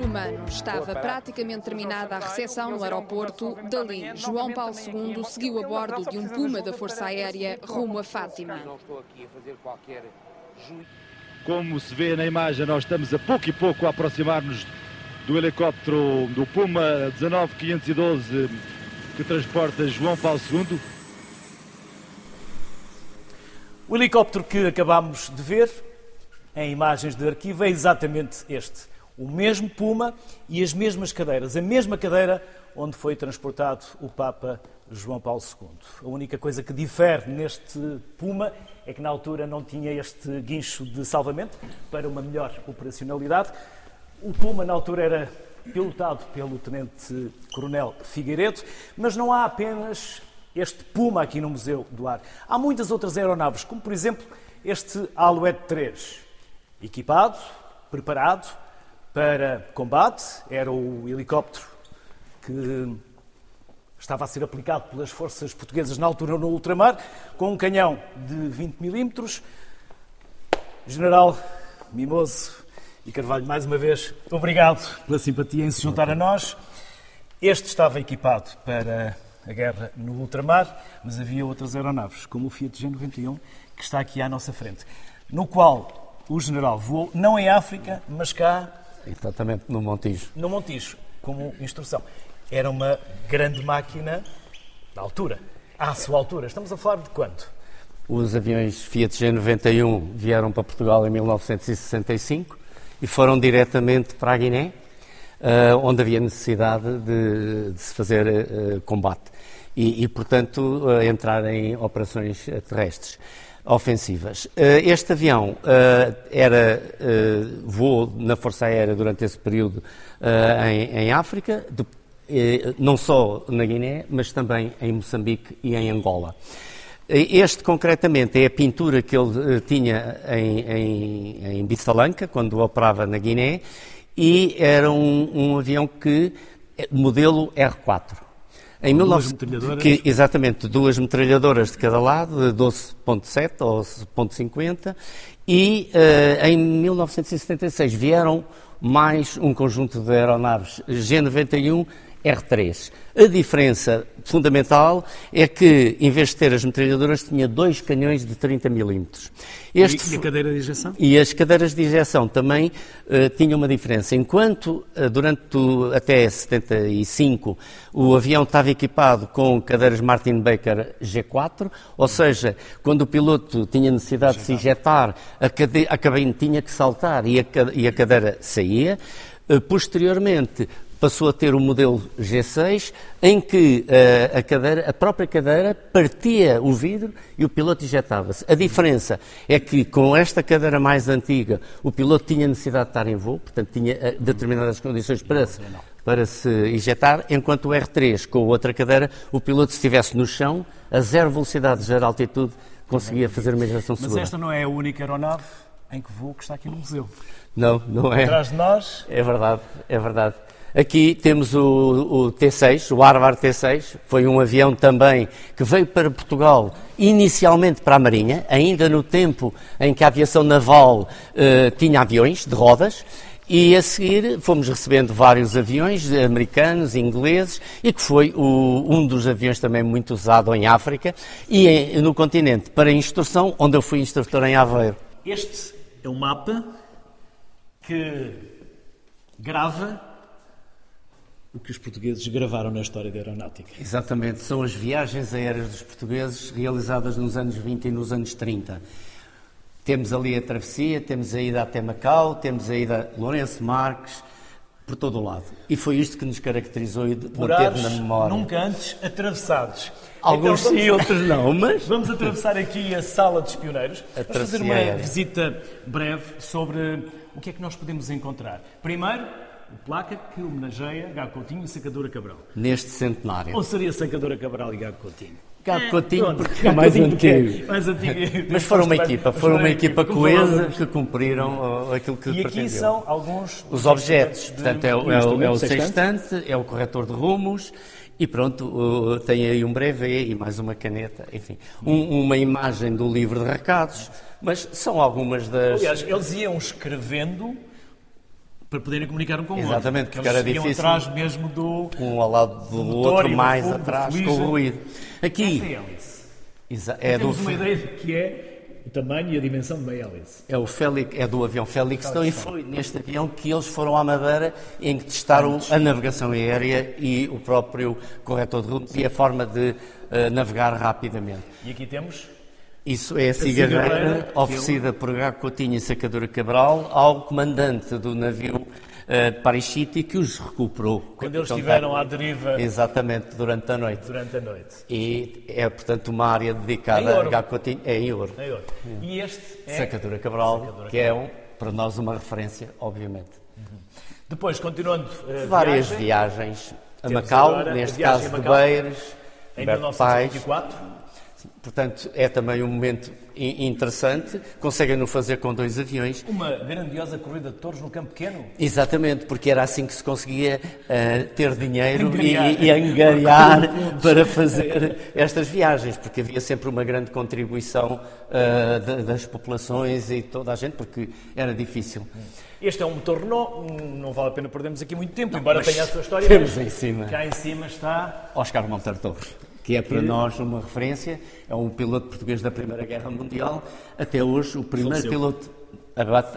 humano. Estava praticamente terminada a recepção no aeroporto. Dali, João Paulo II seguiu a bordo de um Puma da Força Aérea rumo a Fátima. Como se vê na imagem, nós estamos a pouco e pouco a aproximar-nos do helicóptero do Puma 19512 que transporta João Paulo II. O helicóptero que acabamos de ver em imagens de arquivo é exatamente este. O mesmo Puma e as mesmas cadeiras. A mesma cadeira onde foi transportado o Papa João Paulo II. A única coisa que difere neste Puma é que na altura não tinha este guincho de salvamento para uma melhor operacionalidade. O Puma na altura era pilotado pelo Tenente Coronel Figueiredo, mas não há apenas este Puma aqui no Museu do Ar. Há muitas outras aeronaves, como por exemplo este Alouette 3, equipado, preparado para combate, era o helicóptero que estava a ser aplicado pelas forças portuguesas na altura no ultramar, com um canhão de 20 milímetros. General Mimoso e Carvalho, mais uma vez, obrigado pela simpatia em se juntar a nós. Este estava equipado para a guerra no ultramar, mas havia outras aeronaves, como o Fiat G91, que está aqui à nossa frente, no qual o general voou, não em África, mas cá. Exatamente, no Montijo. No Montijo, como instrução. Era uma grande máquina da altura, à sua altura. Estamos a falar de quanto? Os aviões Fiat G91 vieram para Portugal em 1965 e foram diretamente para a Guiné, uh, onde havia necessidade de, de se fazer uh, combate e, e portanto, entrar em operações terrestres ofensivas. Este avião era voou na Força Aérea durante esse período em, África, não só na Guiné, mas também em Moçambique e em Angola. Este, concretamente, é a pintura que ele tinha em, em, em Bissalanca, quando operava na Guiné, e era um, um avião que, eh, modelo R4. Em duas 19... metralhadoras? Que, exatamente, duas metralhadoras de cada lado, de 12.7 ou 12.50, e uh, em 1976 vieram mais um conjunto de aeronaves G91 R3. A diferença fundamental é que, em vez de ter as metralhadoras, tinha dois canhões de 30 milímetros. E, e a cadeira de injeção? E as cadeiras de injeção também uh, tinham uma diferença. Enquanto, uh, durante o, até 75, o avião estava equipado com cadeiras Martin Baker G4, ou seja, quando o piloto tinha necessidade de se injetar, a, cade a cabine tinha que saltar e a, e a cadeira saía. Uh, posteriormente, passou a ter o modelo G6, em que uh, a, cadeira, a própria cadeira partia o vidro e o piloto injetava-se. A diferença é que com esta cadeira mais antiga, o piloto tinha necessidade de estar em voo, portanto tinha uh, determinadas condições para se, para se injetar, enquanto o R3, com outra cadeira, o piloto se estivesse no chão, a zero velocidade, zero altitude, conseguia fazer uma injeção segura. Mas esta não é a única aeronave em que voa que está aqui no museu. Não, não é. Atrás de nós. É verdade, é verdade. Aqui temos o, o, T6, o Harvard T6, foi um avião também que veio para Portugal inicialmente para a Marinha, ainda no tempo em que a aviação naval uh, tinha aviões de rodas, e a seguir fomos recebendo vários aviões americanos, ingleses, e que foi o, um dos aviões também muito usado em África e em, no continente para instrução, onde eu fui instrutor em Aveiro. Este é um mapa que grava o que os portugueses gravaram na história da aeronáutica. Exatamente, são as viagens aéreas dos portugueses realizadas nos anos 20 e nos anos 30. Temos ali a travessia, temos a ida até Macau, temos a ida a Lourenço Marques, por todo o lado. E foi isto que nos caracterizou e manteve na memória. nunca antes atravessados. Alguns então, sim, outros não, mas... Vamos atravessar aqui a sala de espioneiros. A vamos fazer uma visita breve sobre o que é que nós podemos encontrar. Primeiro, placa que homenageia Gago Coutinho e Sacadura Cabral. Neste centenário. Ou seria Sacadura Cabral e Gago Coutinho? Gago Coutinho, porque é mais antigo. mais antigo. Mas foram uma equipa, foram uma equipa coesa que cumpriram aquilo que E aqui são alguns... Os objetos, portanto, é, o, é, o, é o sextante, é o corretor de rumos, e pronto, tem aí um brevet e mais uma caneta, enfim, um, uma imagem do livro de recados, mas são algumas das... Aliás, eles iam escrevendo para poderem comunicar um com o outro. Exatamente, porque era difícil. atrás mesmo do... Um ao lado do, motor outro, do mais do atrás, com o ruído. Aqui hélice. exa- é do, Temos uma ideia de que é o tamanho e a dimensão de uma hélice. é, o Félix, é do avião Felixton e foi neste avião que eles foram à Madeira em que testaram a navegação aérea e o próprio corretor de rutas e a forma de eh, navegar rapidamente. E aqui temos Isso é a cigarreira, cigarreira que oferecida por H. Coutinho e Sacadura Cabral ao comandante do navio eh, Paris City que os recuperou. quando eles Então, estiveram tá- à deriva Exatamente, durante a noite. durante a noite. E é, portanto, uma área dedicada Em a ouro. H. Coutinho. É em ouro. É. E este é... Sacadura Cabral, Sacadura que é um, para nós uma referência, obviamente. Depois, continuando a Várias viagem, viagens a Macau, agora a neste viagem caso a de. Beiras, em Humberto Paes. 1924. Portanto, é também um momento interessante. Conseguem-no fazer com dois aviões. Uma grandiosa corrida de touros no campo pequeno. Exatamente, porque era assim que se conseguia eh, ter dinheiro Angariar. e, e angariar para fazer estas viagens, porque havia sempre uma grande contribuição da- das populações e toda a gente, porque era difícil. Este é um motor Renault, hum, não vale a pena perdermos aqui muito tempo, embora mas tenha a sua história. temos em cima. Cá em cima está Oscar Monteiro Torres, que é para nós uma referência, é um piloto português da Primeira Guerra Mundial, até hoje o primeiro Faleceu. piloto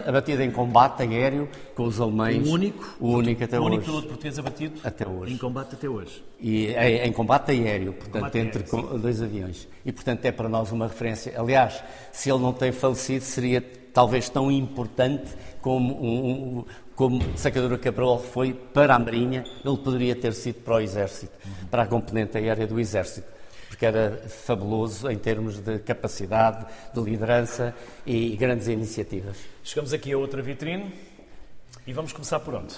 abatido em combate aéreo com os alemães. O único? O único até o único hoje. piloto português abatido Até hoje. em combate até hoje. E em, em combate aéreo, portanto, Combate entre aéreo, dois aviões. E, portanto, é para nós uma referência. Aliás, se ele não tem falecido, seria talvez tão importante como, um, um- como Sacadura Cabral foi para a Marinha, ele poderia ter sido para o Exército, para a componente aérea do Exército. Porque era fabuloso em termos de capacidade, de liderança e grandes iniciativas. Chegamos aqui a outra vitrine e vamos começar por onde?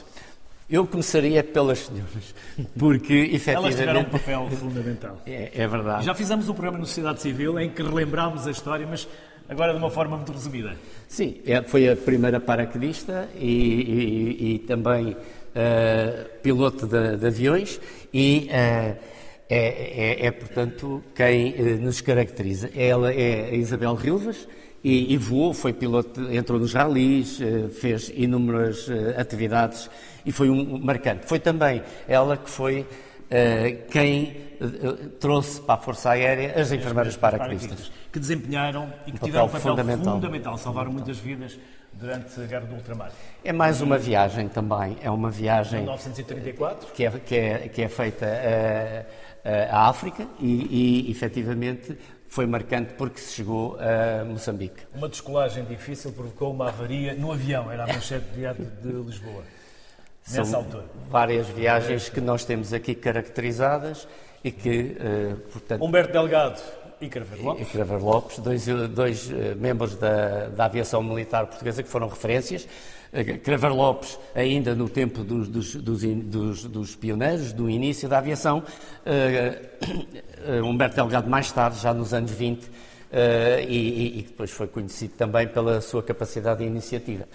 Eu começaria pelas senhoras, porque Elas tiveram um efetivamente. papel fundamental. É, é verdade. Já fizemos um programa no Sociedade Civil em que relembrámos a história, mas agora de uma forma muito resumida. Sim, é- foi a primeira paraquedista e, e- e também eh, piloto de, de aviões e eh, é, é- é, portanto, quem eh, nos caracteriza. Ela é a Isabel Rilvas e, e voou, foi piloto, entrou nos ralis, fez inúmeras atividades e foi um, marcante. Foi também ela que foi quem trouxe para a Força Aérea as enfermeiras paraquedistas. Que desempenharam e que papel tiveram um papel fundamental. fundamental. salvaram muitas vidas durante a Guerra do Ultramar. É mais uma viagem também, é uma viagem 1934, que é, que é, que é feita eh, eh, à África e, e, efetivamente, foi marcante porque se chegou a Moçambique. uma descolagem difícil provocou uma avaria no avião, era a manchete de diário de Lisboa, São várias viagens que nós temos aqui caracterizadas e que, eh, portanto, Humberto Delgado e Craveiro e Lopes. Craver Lopes, dois, dois eh, membros da, da aviação militar portuguesa que foram referências. Eh, Craver Lopes, ainda no tempo dos, dos, dos, dos- pioneiros, do início da aviação. eh, Humberto Delgado, mais tarde, já nos anos 20, eh, e, e- e depois foi conhecido também pela sua capacidade de iniciativa.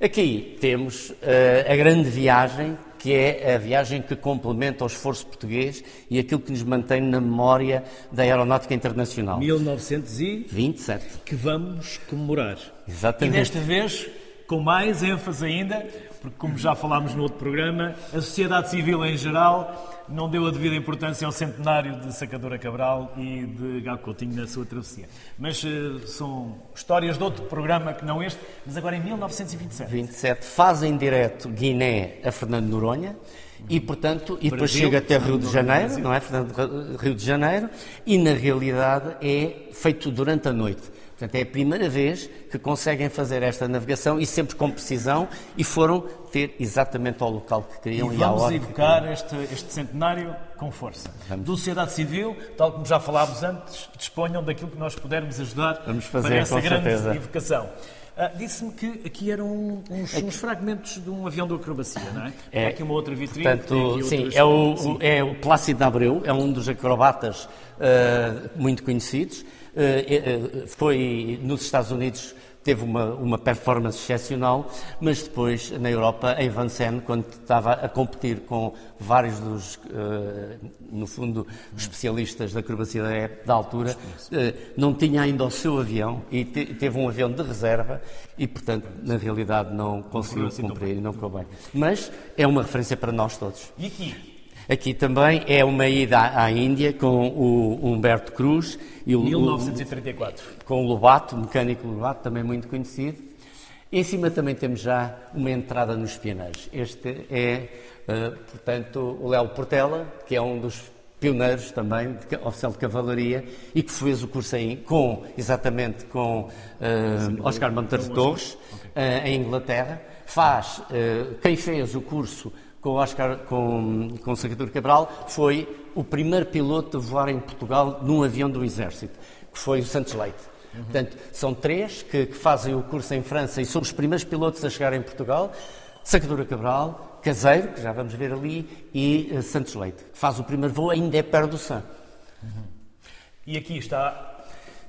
Aqui temos eh, a grande viagem, que é a viagem que complementa o esforço português e aquilo que nos mantém na memória da Aeronáutica Internacional. 1900 e 27. que vamos comemorar. Exatamente. E desta vez, com mais ênfase ainda, porque como já falámos no outro programa, a sociedade civil em geral não deu a devida importância ao centenário de Sacadura Cabral e de Gago Coutinho na sua travessia. Mas eh, são histórias de outro programa que não este, mas agora em 1927. 27. Faz em direto Guiné a Fernando Noronha e, portanto, e depois Brasil, chega até Rio de Janeiro, não é? Fernando Rio de Janeiro, e na realidade é feito durante a noite. Portanto, é a primeira vez que conseguem fazer esta navegação e sempre com precisão e foram ter exatamente ao local que E queriam e, à vamos hora que evocar este, este centenário com força. Do sociedade civil, tal como já falámos antes, disponham daquilo que nós pudermos ajudar Vamos fazer, para essa grande certeza. evocação. Ah, Disse-me que aqui eram uns, uns fragmentos de um avião de acrobacia, não é? É, Há aqui uma outra vitrine. Portanto, sim, outras- é o, Sim. é o Plácido de Abreu, é um dos acrobatas eh, muito conhecidos. Eh, eh, foi nos Estados Unidos teve uma, uma performance excepcional, mas depois na Europa, em Vincennes, quando estava a competir com vários dos, uh, no fundo, especialistas da acrobacia da, da altura, uh, não tinha ainda o seu avião e te, teve um avião de reserva e, portanto, na realidade não conseguiu assim cumprir e não ficou bem. Mas é uma referência para nós todos. E aqui? Aqui também é uma ida à Índia com o Humberto Cruz e o 1934. Com o Lobato, mecânico Lobato, também muito conhecido. Em cima também temos já uma entrada nos pioneiros. Este é, uh, portanto, o Léo Portela, que é um dos pioneiros também, de, oficial de cavalaria, e que fez o curso em, com, exatamente com uh, Oscar Monteiro Torres, okay. uh, em Inglaterra. Faz, quem fez o curso com Oscar, com, com Salvador Cabral, foi o primeiro piloto a voar em Portugal num avião do Exército, que foi o Santos Leite. Uhum. Portanto, são três que, que, fazem o curso em França e são os primeiros pilotos a chegar em Portugal. Sacadura Cabral, Caseiro, que já vamos ver ali, e uh, Santos Leite, que faz o primeiro voo ainda é perto do. Uhum. E aqui está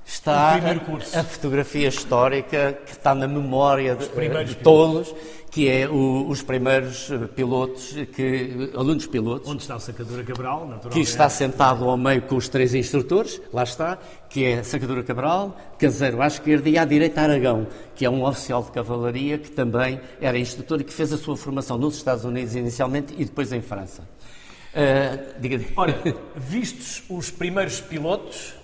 está a, a, fotografia histórica que está na memória de, de todos que é o, os primeiros eh, pilotos, que, alunos pilotos. Onde está o Sacadura Cabral, naturalmente. Que está sentado ao meio com os três instrutores, lá está, que é Sacadura Cabral, Caseiro à esquerda e à direita Aragão, que é um oficial de cavalaria que também era instrutor e que fez a sua formação nos Estados Unidos inicialmente e depois em França. Uh, diga Ora, vistos os primeiros pilotos,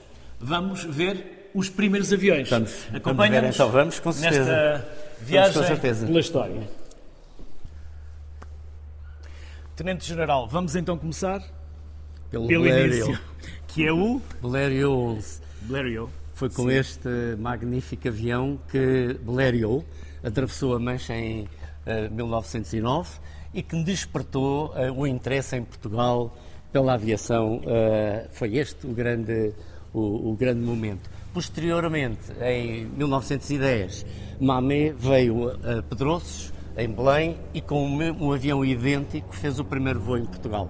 vamos ver os primeiros aviões. Vamos, vamos ver, então vamos com certeza. Nesta Viagem com certeza. pela história. Tenente General, vamos então começar pelo, pelo início, que é o Blériot. Blériot. Foi com Sim. este magnífico avião que Blériot atravessou a Mancha em uh, eh, 1909 e que me despertou uh, o interesse em Portugal pela aviação. Uh, foi este o grande, o, o grande momento. Posteriormente, em 1910, Mamé veio a Pedroços, em Belém, e com um avião idêntico fez o primeiro voo em Portugal.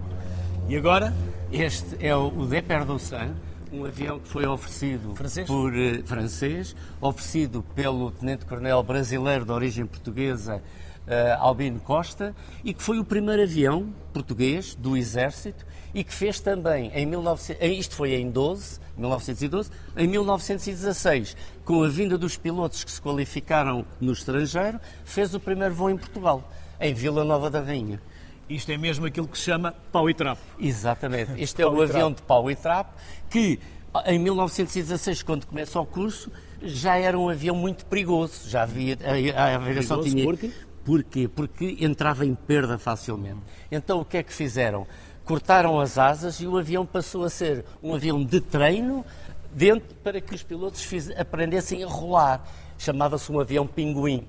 E agora? Este é o Deperdossan, um avião que foi oferecido francês? por uh, francês, oferecido pelo tenente-coronel brasileiro de origem portuguesa, uh, Albino Costa, e que foi o primeiro avião português do Exército e que fez também em 19... Eh, isto foi em 12, 1912, em 1916, com a vinda dos pilotos que se qualificaram no estrangeiro, fez o primeiro voo em Portugal, em Vila Nova da Rainha. Isto é mesmo aquilo que se chama pau e trapo. Exatamente. Este é o avião de pau e trapo que, em 1916, quando começa o curso, já era um avião muito perigoso. Já havia a, aviação tinha. Porquê? Porquê? Porque entrava em perda facilmente. Então o que é que fizeram? Cortaram as asas e o avião passou a ser um avião de treino dentro para que os pilotos fiz, aprendessem a rolar. Chamava-se um avião pinguim.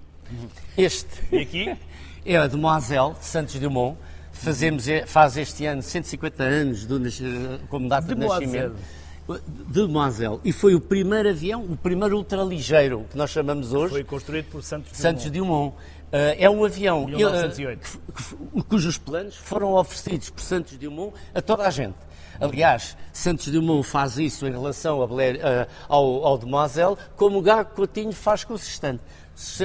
Este e aqui é a Demoiselle de Santos Dumont. Fazemos, faz este ano 150 anos do, como data de, de nascimento. Demoiselle. E foi o primeiro avião, o primeiro ultraligeiro que nós chamamos hoje. Foi construído por Santos Dumont. Santos Dumont. Uh, é um avião 1908. Uh, cujos planos foram oferecidos por Santos Dumont a toda a gente. Aliás, Santos Dumont faz isso em relação Blair, uh, ao, ao Demoiselle, como o Gago Coutinho faz com o sextante.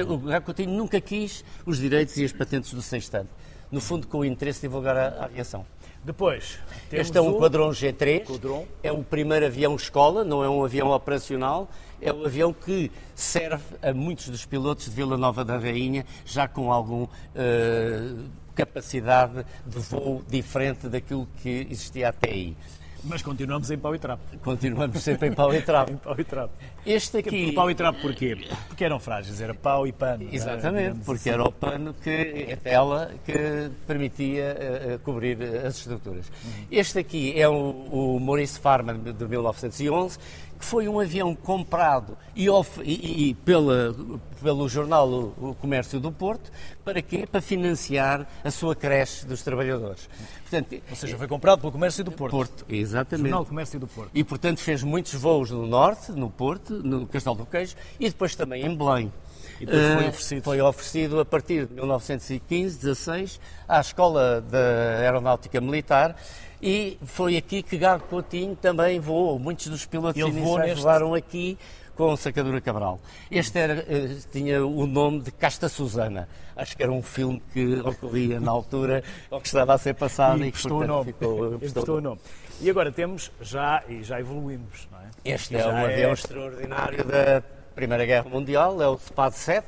O Gago Coutinho nunca quis os direitos e as patentes do sextante. No fundo, com o interesse de divulgar a, a aviação. Depois, este é um Quadrão G3, Quadron. é o primeiro avião escola, não é um avião operacional, é um avião que serve a muitos dos pilotos de Vila Nova da Rainha, já com alguma uh, capacidade de voo diferente daquilo que existia até aí. Mas continuamos em pau e trapo. Continuamos sempre em pau e trapo. em pau e trapo. Este aqui... Pau e trapo porquê? Porque eram frágeis, era pau e pano. Exatamente, porque assim. era o pano, que a tela que permitia uh, cobrir as estruturas. Uhum. Este aqui é o, o Maurice Farman de 1911, que foi um avião comprado e, e, e pela, pelo jornal o, Comércio do Porto, para quê? Para financiar a sua creche dos trabalhadores. Portanto, Ou seja, foi comprado pelo Comércio do Porto. Porto, exatamente. Jornal Comércio do Porto. E, portanto, fez muitos voos no Norte, no Porto, no Castelo do Queijo, e depois também em Belém. E depois foi eh, oferecido. Foi oferecido a partir de 1915, 16, à Escola da Aeronáutica Militar e foi aqui que Gago Coutinho também voou. Muitos dos pilotos Ele iniciais neste... voaram aqui com Sacadura Cabral. Este era, eh, tinha o nome de Casta Susana. Acho que era um filme que ocorria na altura, ou que estava a ser passado e, e que portanto, o nome. ficou, o nome. E agora temos já, e já evoluímos, não é? Este é um é... avião extraordinário da Primeira Guerra Mundial, é o SPAD 7,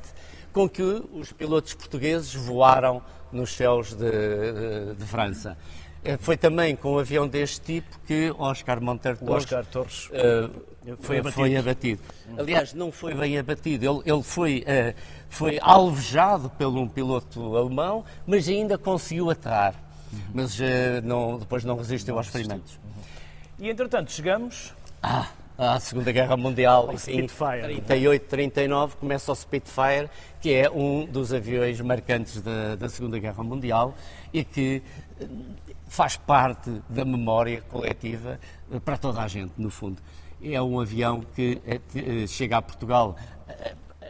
com que os pilotos portugueses voaram nos céus de, de, de França. Eh, foi também com um avião deste tipo que Oscar Monteiro Torres, Oscar Torres uh, foi, abatido. foi, abatido. Aliás, não foi bem abatido, ele, ele foi, uh, foi alvejado por um piloto alemão, mas ainda conseguiu aterrar. Uhum. Mas uh, não, depois não resistiu aos ferimentos. Uhum. E entretanto, chegamos. Ah, à Segunda Guerra Mundial. O. Em 38, 39 começa o Spitfire, que é um dos aviões marcantes da, da Segunda Guerra Mundial e que faz parte da memória coletiva eh, para toda a gente, no fundo. É um avião que eh, eh, chega a Portugal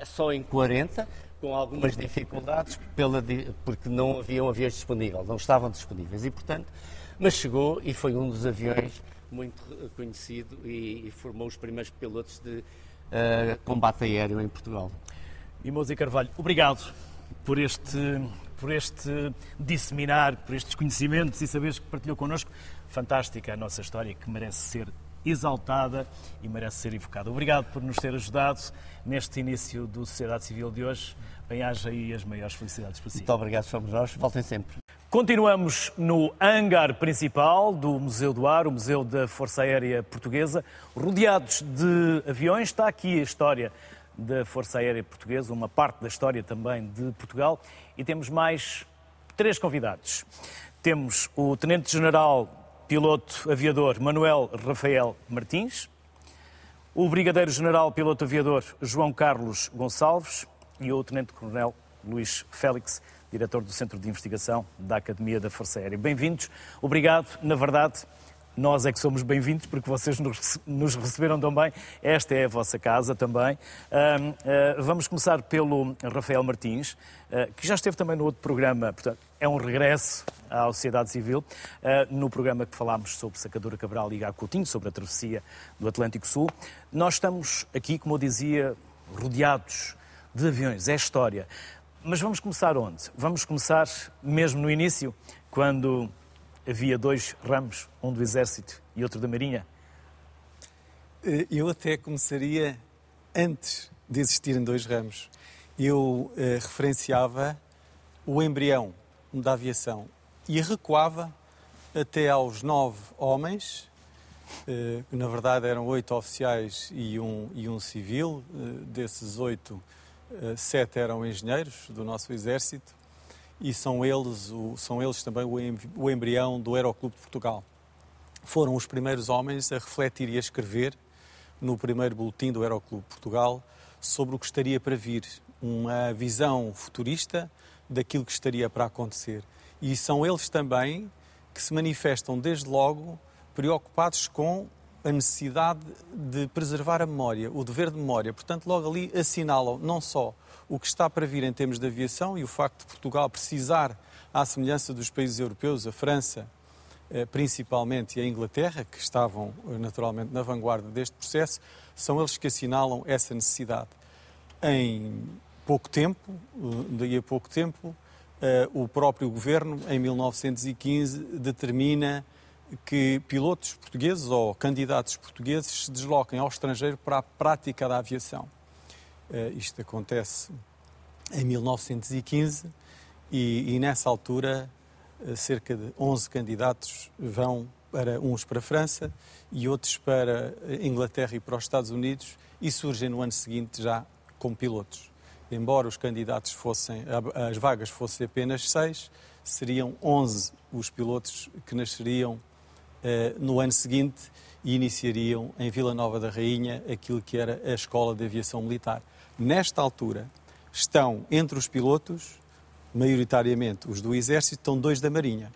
só em 40, com algumas dificuldades, pela, porque não haviam aviões disponíveis, não estavam disponíveis. E, portanto, mas chegou e foi um dos aviões muito conhecido e, e formou os primeiros pilotos de uh, combate aéreo em Portugal. E Carvalho, obrigado por este por este disseminar, por estes conhecimentos e saberes que partilhou connosco. Fantástica a nossa história que merece ser exaltada e merece ser evocada. Obrigado por nos ter ajudado neste início do Sociedade Civil de hoje. Bem-haja e as maiores felicidades para si. Muito obrigado, somos nós. Voltem sempre. Continuamos no hangar principal do Museu do Ar, o Museu da Força Aérea Portuguesa, rodeados de aviões. Está aqui a história da Força Aérea Portuguesa, uma parte da história também de Portugal e temos mais três convidados. Temos o Tenente-General Piloto Aviador Manuel Rafael Martins, o Brigadeiro-General Piloto Aviador João Carlos Gonçalves e o Tenente-Coronel Luís Félix, diretor do Centro de Investigação da Academia da Força Aérea. Bem-vindos. Obrigado, na verdade, nós é que somos bem-vindos porque vocês nos receberam também. Esta é a vossa casa também. Uh, vamos começar pelo Rafael Martins, uh, que já esteve também no outro programa, portanto, é um regresso à sociedade civil, no programa que falámos sobre Sacadura Cabral e Gá Coutinho, sobre a travessia do Atlântico Sul. Nós estamos aqui, como eu dizia, rodeados de aviões, é história. Mas vamos começar onde? Vamos começar mesmo no início, quando havia dois ramos, um do Exército e outro da Marinha? Eh, eu até começaria antes de existirem dois ramos. Eu uh, referenciava o embrião da aviação e recuava até aos nove homens, uh, que na verdade eram oito oficiais e um, e um civil. Desses oito, sete eram engenheiros do nosso exército e são eles, o, são eles também o embrião do Aeroclube de Portugal. Foram os primeiros homens a refletir e a escrever no primeiro boletim do Aeroclube de Portugal sobre o que estaria para vir, uma visão futurista daquilo que estaria para acontecer. E são eles também que se manifestam desde logo preocupados com a necessidade de preservar a memória, o dever de memória. Portanto, logo ali assinalam não só o que está para vir em termos de aviação e o facto de Portugal precisar, à semelhança dos países europeus, a França eh, principalmente e a Inglaterra, que estavam eh, naturalmente na vanguarda deste processo, são eles que assinalam essa necessidade. Em pouco tempo, eh, daí a pouco tempo, o próprio governo, em 1915, determina que pilotos portugueses ou candidatos portugueses se desloquem ao estrangeiro para a prática da aviação. Uh, isto acontece em 1915 e, e nessa altura uh, cerca de 11 candidatos vão para uns para a França e outros para a Inglaterra e para os Estados Unidos e surgem no ano seguinte já como pilotos. Embora os candidatos fossem, as vagas fossem apenas seis, seriam 11 os pilotos que nasceriam no ano seguinte e iniciariam em Vila Nova da Rainha aquilo que era a Escola de Aviação Militar nesta altura, estão entre os pilotos, maioritariamente os do Exército, estão dois da Marinha,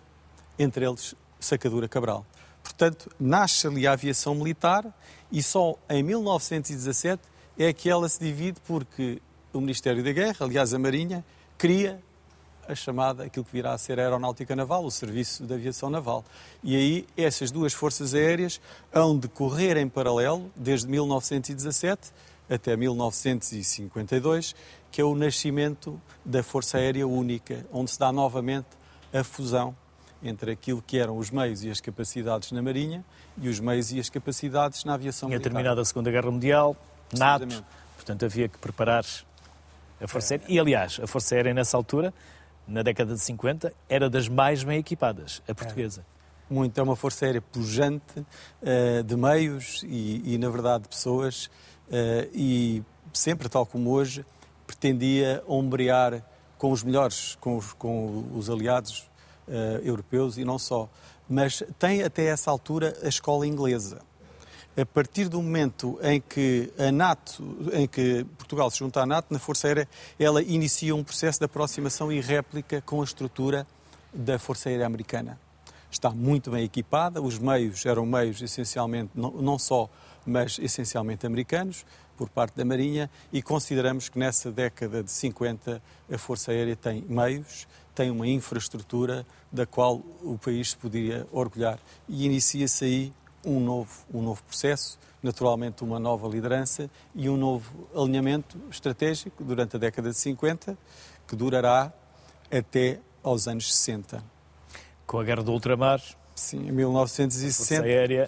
entre eles Sacadura Cabral. Portanto, nasce ali a aviação militar e só em 1917 é que ela se divide porque o Ministério da Guerra, aliás a Marinha, cria a chamada, aquilo que virá a ser a Aeronáutica Naval, o Serviço de Aviação Naval. E aí essas duas forças aéreas hão de correr em paralelo desde 1917 até 1952, que é o nascimento da Força Aérea Única, onde se dá novamente a fusão entre aquilo que eram os meios e as capacidades na Marinha e os meios e as capacidades na aviação Tinha militar. terminado a Segunda Guerra Mundial, NATO, portanto havia que preparar a Força Aérea. E, aliás, a Força Aérea nessa altura, na década de 50, era das mais bem equipadas, a portuguesa. É. Muito, é uma Força Aérea pujante uh, de meios e, e, na verdade, de pessoas uh, e sempre, tal como hoje, pretendia ombrear com os melhores, com os, com os aliados uh, europeus e não só. Mas tem até essa altura a escola inglesa. A partir do momento em que a NATO, em que Portugal se junta à NATO, na Força Aérea, ela inicia um processo de aproximação e réplica com a estrutura da Força Aérea Americana. Está muito bem equipada, os meios eram meios essencialmente, não, não só, mas essencialmente americanos, por parte da Marinha, e consideramos que nessa década de 50 a Força Aérea tem meios, tem uma infraestrutura da qual o país se poderia orgulhar. E inicia-se aí um novo, um novo processo, naturalmente uma nova liderança e um novo alinhamento estratégico durante a década de 50, que durará até aos anos 60. Com a Guerra do Ultramar? Sim, em 1960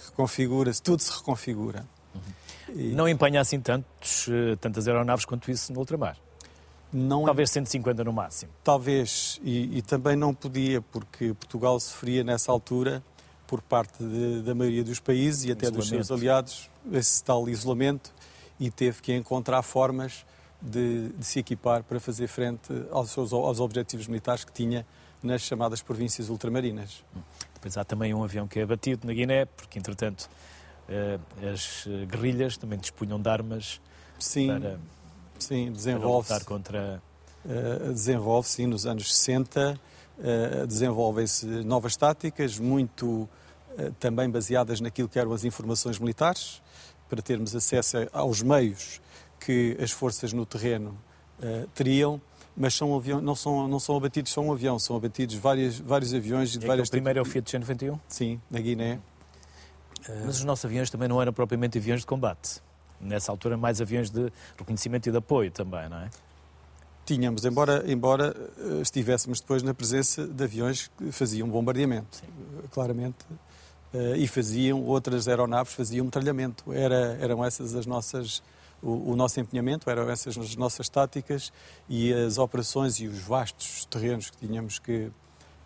reconfigura-se, tudo se reconfigura. Uhum. E... Não empenha assim tantos, eh, tantas aeronaves quanto isso no ultramar? Não, talvez 150 no máximo. Talvez, e, e, também não podia, porque Portugal sofria nessa altura, por parte de, da maioria dos países e até isolamento. dos seus aliados, esse tal isolamento, e teve que encontrar formas de, de se equipar para fazer frente aos, seus, aos objetivos militares que tinha nas chamadas províncias ultramarinas. Depois há também um avião que é abatido na Guiné, porque entretanto eh, as guerrilhas também dispunham de armas Sim. para Sim, desenvolve-se. contra. Uh, desenvolve-se, nos anos 60, uh, desenvolvem-se novas táticas, muito uh, também baseadas naquilo que eram as informações militares, para termos acesso aos meios que as forças no terreno teriam, mas são avião, não, são, não são abatidos só um avião, são abatidos várias, vários aviões e de várias... O primeiro é o Fiat 191? Sim, na Guiné. Mas os nossos aviões também não eram propriamente aviões de combate nessa altura, mais aviões de reconhecimento e de apoio também, não é? Tínhamos, embora, embora eh, estivéssemos depois na presença de aviões que faziam bombardeamento, Sim. claramente, eh, e faziam, outras aeronaves faziam metralhamento. Era, eram essas as nossas, o, o, nosso empenhamento, eram essas as nossas táticas e as operações e os vastos terrenos que tínhamos que,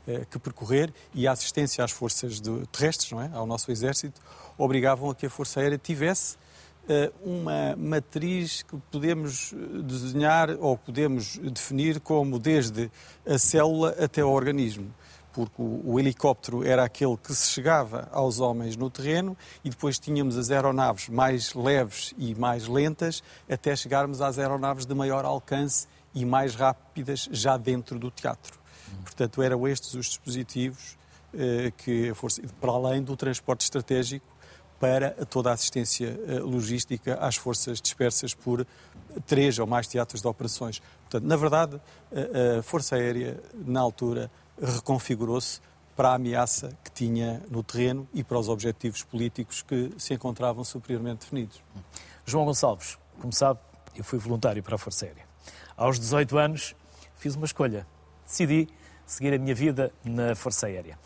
eh, que percorrer e a assistência às forças de, terrestres, não é? ao nosso exército, obrigavam a que a Força Aérea tivesse uma matriz que podemos eh, desenhar ou podemos definir como desde a célula até o organismo. Porque o, o, helicóptero era aquele que se chegava aos homens no terreno e depois tínhamos as aeronaves mais leves e mais lentas até chegarmos às aeronaves de maior alcance e mais rápidas já dentro do teatro. Portanto, eram estes os dispositivos eh, que a força, para além do transporte estratégico, para toda a assistência eh, logística às forças dispersas por três ou mais teatros de operações. Portanto, na verdade, a Força Aérea, na altura, reconfigurou-se para a ameaça que tinha no terreno e para os objetivos políticos que se encontravam superiormente definidos. João Gonçalves, como sabe, eu fui voluntário para a Força Aérea. Aos 18 anos, fiz uma escolha. Decidi seguir a minha vida na Força Aérea.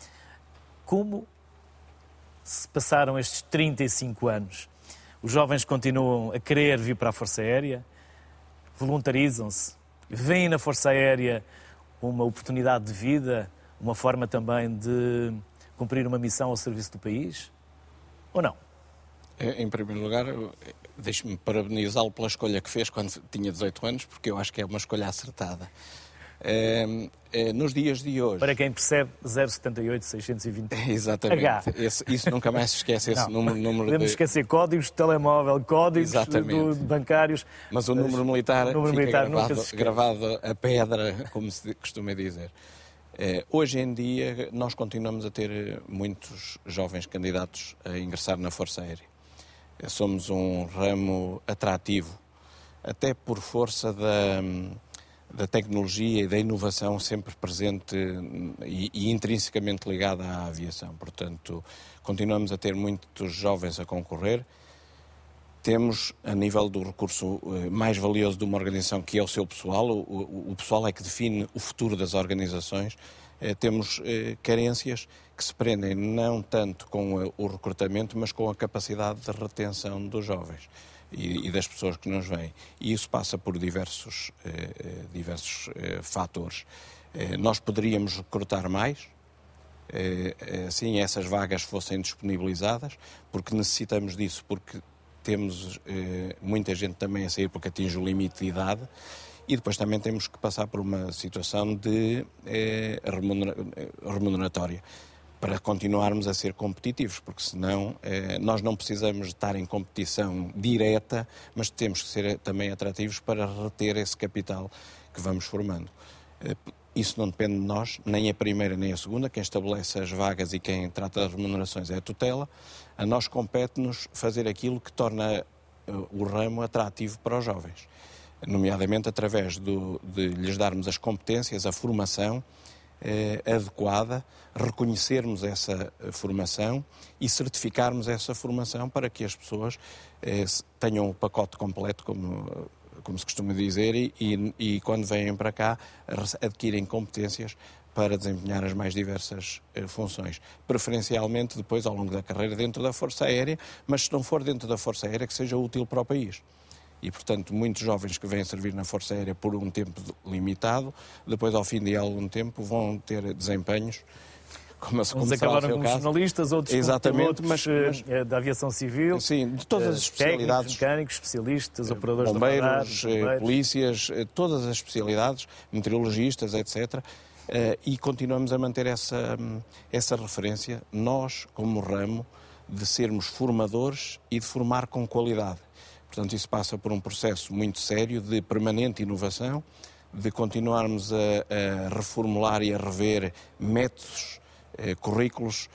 Como se passaram estes 35 anos, os jovens continuam a querer vir para a Força Aérea, voluntarizam-se, veem na Força Aérea uma oportunidade de vida, uma forma também de cumprir uma missão ao serviço do país? Ou não? Em primeiro lugar, deixe-me parabenizá-lo pela escolha que fez quando tinha 18 anos, porque eu acho que é uma escolha acertada. É, é, nos dias de hoje. Para quem percebe 078 620 Exatamente. H. Esse, isso nunca mais se esquece, esse número, número Podemos de... esquecer códigos de telemóvel, códigos do, bancários. Mas o número militar, o número militar gravado, gravado, a pedra, como se costuma dizer. É, hoje em dia, nós continuamos a ter muitos jovens candidatos a ingressar na Força Aérea. Somos um ramo atrativo, até por força da da tecnologia e da inovação sempre presente e, e, intrinsecamente ligada à aviação. Portanto, continuamos a ter muitos jovens a concorrer. temos, a nível do recurso eh, mais valioso de uma organização, que é o seu pessoal, o, o pessoal é que define o futuro das organizações, eh, temos eh, carências que se prendem não tanto com o recrutamento, mas com a capacidade de retenção dos jovens e, das pessoas que nos vêm. E isso passa por diversos, diversos fatores. Nós poderíamos recrutar mais, assim essas vagas fossem disponibilizadas, porque necessitamos disso, porque temos eh, muita gente também a sair porque atinge o limite de idade e depois também temos que passar por uma situação de eh, remuneratória para continuarmos a ser competitivos, porque senão eh, nós não precisamos estar em competição direta, mas temos que ser também atrativos para reter esse capital que vamos formando. Eh, isso não depende de nós, nem a primeira nem a segunda. Quem estabelece as vagas e quem trata das remunerações é a tutela. A nós compete-nos fazer aquilo que torna eh, o ramo atrativo para os jovens, nomeadamente através do, de lhes darmos as competências, a formação eh, adequada, reconhecermos essa eh, formação e certificarmos essa formação para que as pessoas eh, tenham o pacote completo, como como se costuma dizer, e, e, e quando vêm para cá adquirem competências para desempenhar as mais diversas eh, funções. Preferencialmente depois, ao longo da carreira, dentro da Força Aérea, mas se não for dentro da Força Aérea, que seja útil para o país. E, portanto, muitos jovens que vêm servir na Força Aérea por um tempo limitado, depois, ao fim de algum tempo, vão ter desempenhos como, Uns como acabaram como caso. jornalistas, outros Exatamente, como pilotos, mas, mas, eh, da aviação civil. Sim, de todas as eh, especialidades. Mecânicos, especialistas, operadores bombeiros, de radar, bombeiros, polícias, todas as especialidades, meteorologistas, etc. E continuamos a manter essa, essa referência, nós, como ramo, de sermos formadores e de formar com qualidade. Portanto, isso passa por um processo muito sério de permanente inovação, de continuarmos a, a reformular e a rever métodos eh, currículos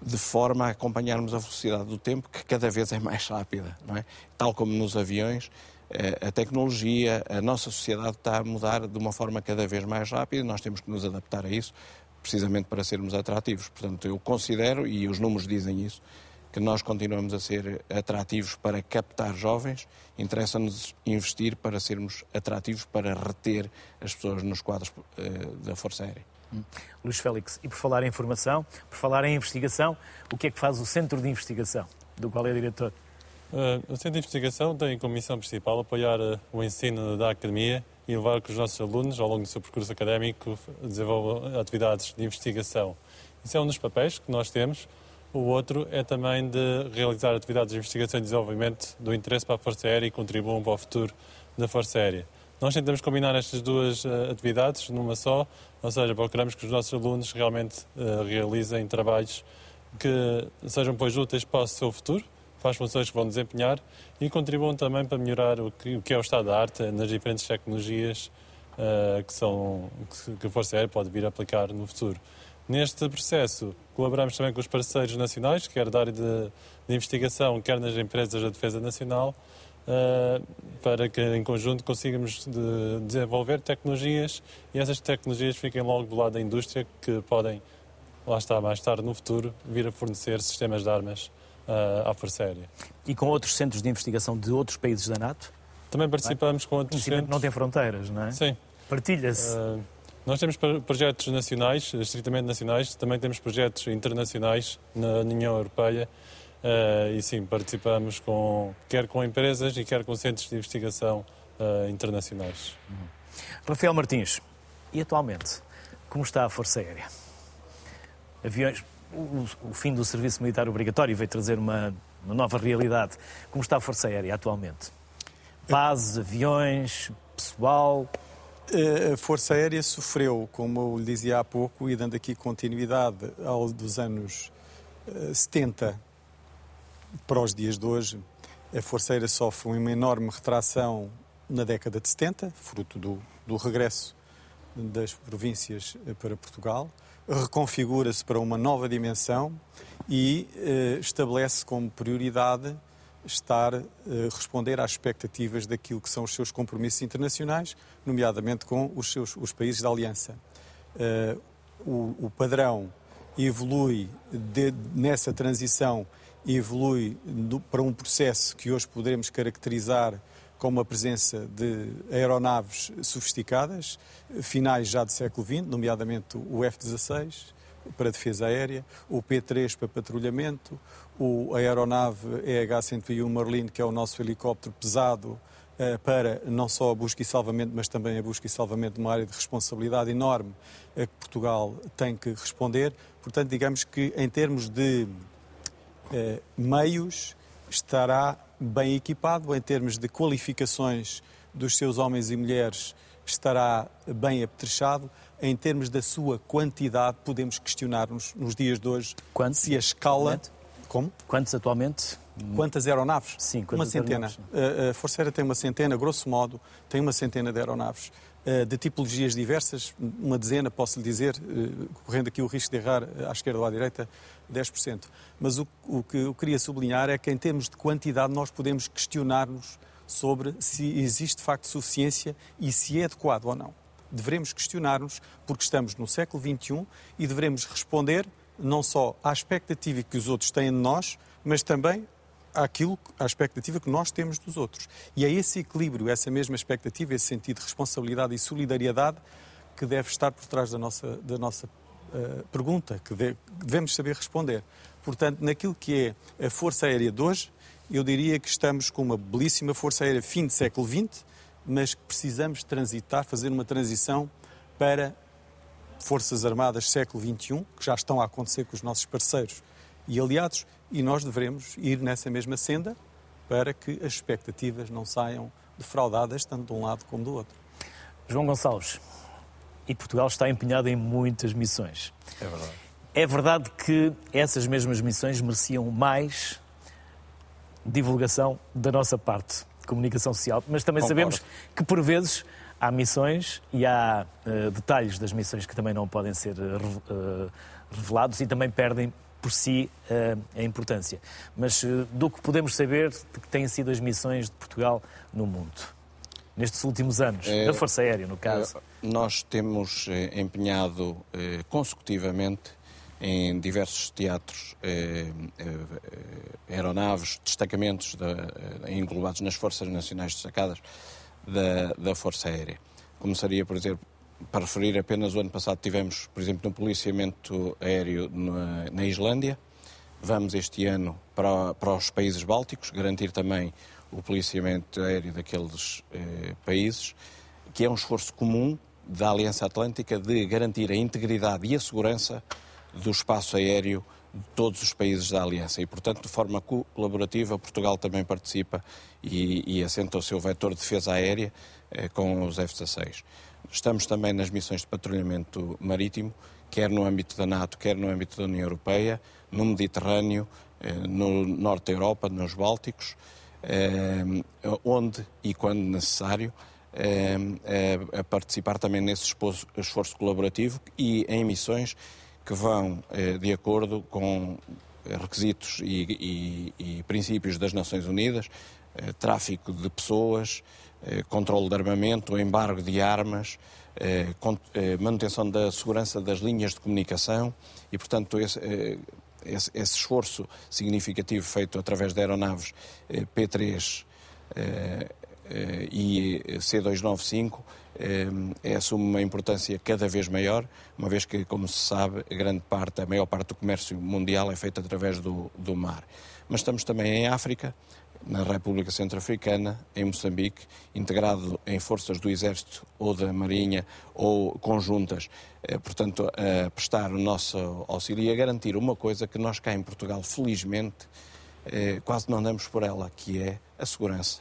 de forma a acompanharmos a velocidade do tempo, que cada vez é mais rápida, não é? Tal como nos aviões, eh, a tecnologia, a nossa sociedade está a mudar de uma forma cada vez mais rápida e nós temos que nos adaptar a isso, precisamente para sermos atrativos. Portanto, eu considero, e os números dizem isso, que nós continuamos a ser atrativos para captar jovens, interessa-nos investir para sermos atrativos para reter as pessoas nos quadros eh, da Força Aérea. Luís Félix, e por falar em formação, por falar em investigação, o que é que faz o Centro de Investigação, do qual é diretor? Uh, o Centro de Investigação tem como missão principal apoiar uh, o ensino da academia e levar que os nossos alunos, ao longo do seu percurso académico, desenvolvam atividades de investigação. Isso é um dos papéis que nós temos. O outro é também de realizar atividades de investigação e desenvolvimento do interesse para a Força Aérea e contribuam para o futuro da Força Aérea. Nós tentamos combinar estas duas uh, atividades numa só, ou seja, procuramos que os nossos alunos realmente uh, realizem trabalhos que sejam pois úteis para o seu futuro, para as funções que vão desempenhar e contribuam também para melhorar o que, o que é o estado da arte nas diferentes tecnologias uh, que, são, que a Força Aérea pode vir a aplicar no futuro. Neste processo, colaboramos também com os parceiros nacionais, quer da área de, de investigação, quer nas empresas da Defesa Nacional, uh, para que em conjunto consigamos de desenvolver tecnologias e essas tecnologias fiquem logo do lado da indústria que podem, lá está, mais tarde no futuro, vir a fornecer sistemas de armas uh, à Força Aérea. E com outros centros de investigação de outros países da NATO? Também participamos com outros centros. não tem fronteiras, não é? Sim. Partilha-se. Uh, nós temos projetos nacionais, estritamente nacionais, também temos projetos internacionais na União Europeia Uh, e sim, participamos com, quer com empresas e quer com centros de investigação uh, internacionais. Uhum. Rafael Martins, e atualmente, como está a Força Aérea? Aviões, o, o fim do serviço militar obrigatório veio trazer uma, uma nova realidade. Como está a Força Aérea atualmente? Bases, aviões, pessoal? A Força Aérea sofreu, como eu lhe dizia há pouco, e dando aqui continuidade ao dos anos 70 eh, para os dias de hoje, a Forceira sofre uma enorme retração na década de 70, fruto do, do regresso das províncias eh, para Portugal, reconfigura-se para uma nova dimensão e eh, estabelece como prioridade estar a eh, responder às expectativas daquilo que são os seus compromissos internacionais, nomeadamente com os, seus, os países da Aliança. Eh, o, o, padrão evolui de, nessa transição evolui para um processo que hoje poderemos caracterizar como a presença de aeronaves sofisticadas, finais já do século XX, nomeadamente o F-16 para defesa aérea, o P-3 para patrulhamento, a aeronave EH-101 Merlin, que é o nosso helicóptero pesado eh, para não só a busca e salvamento, mas também a busca e salvamento de uma área de responsabilidade enorme a que Portugal tem que responder. Portanto, digamos que em termos de eh, meios, estará bem equipado, em termos de qualificações dos seus homens e mulheres, estará bem apetrechado. Em termos da sua quantidade, podemos questionar-nos nos dias de hoje Quantos? se a escala. Como? Quantos atualmente? Quantas aeronaves? Sim, uma centena. Aeronaves? A Força Aérea tem uma centena, grosso modo, tem uma centena de aeronaves. Eh, de tipologias diversas, uma dezena, posso lhe dizer, eh, correndo aqui o risco de errar à esquerda ou à direita, 10%. Mas o, o que eu queria sublinhar é que, em termos de quantidade, nós podemos questionar-nos sobre se existe de facto suficiência e se é adequado ou não. Devemos questionar-nos porque estamos no século XXI e devemos responder não só à expectativa que os outros têm de nós, mas também àquilo, à expectativa que nós temos dos outros. E é esse equilíbrio, essa mesma expectativa, esse sentido de responsabilidade e solidariedade que deve estar por trás da nossa, da nossa uh, pergunta, que de, devemos saber responder. Portanto, naquilo que é a Força Aérea de hoje, eu diria que estamos com uma belíssima Força Aérea fim do século XX, mas que precisamos transitar, fazer uma transição para Forças Armadas século XXI, que já estão a acontecer com os nossos parceiros e aliados, e nós devemos ir nessa mesma senda para que as expectativas não saiam defraudadas, tanto de um lado como do outro. João Gonçalves, e Portugal está empenhado em muitas missões. É verdade. É verdade que essas mesmas missões mereciam mais divulgação da nossa parte, comunicação social, mas também Concordo. sabemos que por vezes há missões e há uh, detalhes das missões que também não podem ser uh, revelados e também perdem por si uh, a importância. Mas do que podemos saber de que têm sido as missões de Portugal no mundo? Nestes últimos anos, é, da Força Aérea, no caso. Nós temos empenhado consecutivamente em diversos teatros, aeronaves, destacamentos de, englobados nas Forças Nacionais Destacadas da, da Força Aérea. Começaria, por exemplo, para referir apenas o ano passado tivemos, por exemplo, no policiamento aéreo na, na Islândia. Vamos este ano para, para os países bálticos, garantir também o policiamento aéreo daqueles eh, países, que é um esforço comum da Aliança Atlântica de garantir a integridade e a segurança do espaço aéreo de todos os países da Aliança. E, portanto, de forma colaborativa, Portugal também participa e, e assenta o seu vetor de defesa aérea eh, com os F-16. Estamos também nas missões de patrulhamento marítimo, quer no âmbito da NATO, quer no âmbito da União Europeia, no Mediterrâneo, eh, no Norte da Europa, nos Bálticos, eh, onde e quando necessário, eh, a participar também nesse esforço colaborativo e em missões que vão de acordo com requisitos e, e, e princípios das Nações Unidas, tráfico de pessoas, eh, controle de armamento, embargo de armas, eh, eh, manutenção da segurança das linhas de comunicação e, portanto, esse, esse, esse esforço significativo feito através de aeronaves P3 e C295 é, assume uma importância cada vez maior, uma vez que, como se sabe, a grande parte, a maior parte do comércio mundial é feita através do, do mar. Mas estamos também em África, na República Centro-Africana, em Moçambique, integrado em forças do Exército ou da Marinha ou conjuntas, eh, portanto, a prestar o nosso auxílio e a garantir uma coisa que nós cá em Portugal, felizmente, eh, quase não damos por ela, que é a segurança.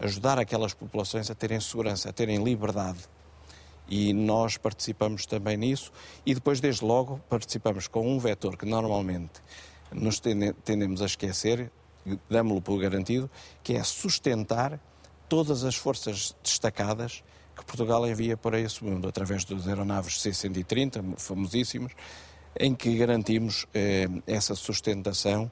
Ajudar aquelas populações a terem segurança, a terem liberdade. E nós participamos também nisso e depois, desde logo, participamos com um vetor que normalmente nos tendemos a esquecer, damos-lo por garantido, que é sustentar todas as forças destacadas que Portugal envia para esse mundo, através das aeronaves C-130, famosíssimas, em que garantimos eh, essa sustentação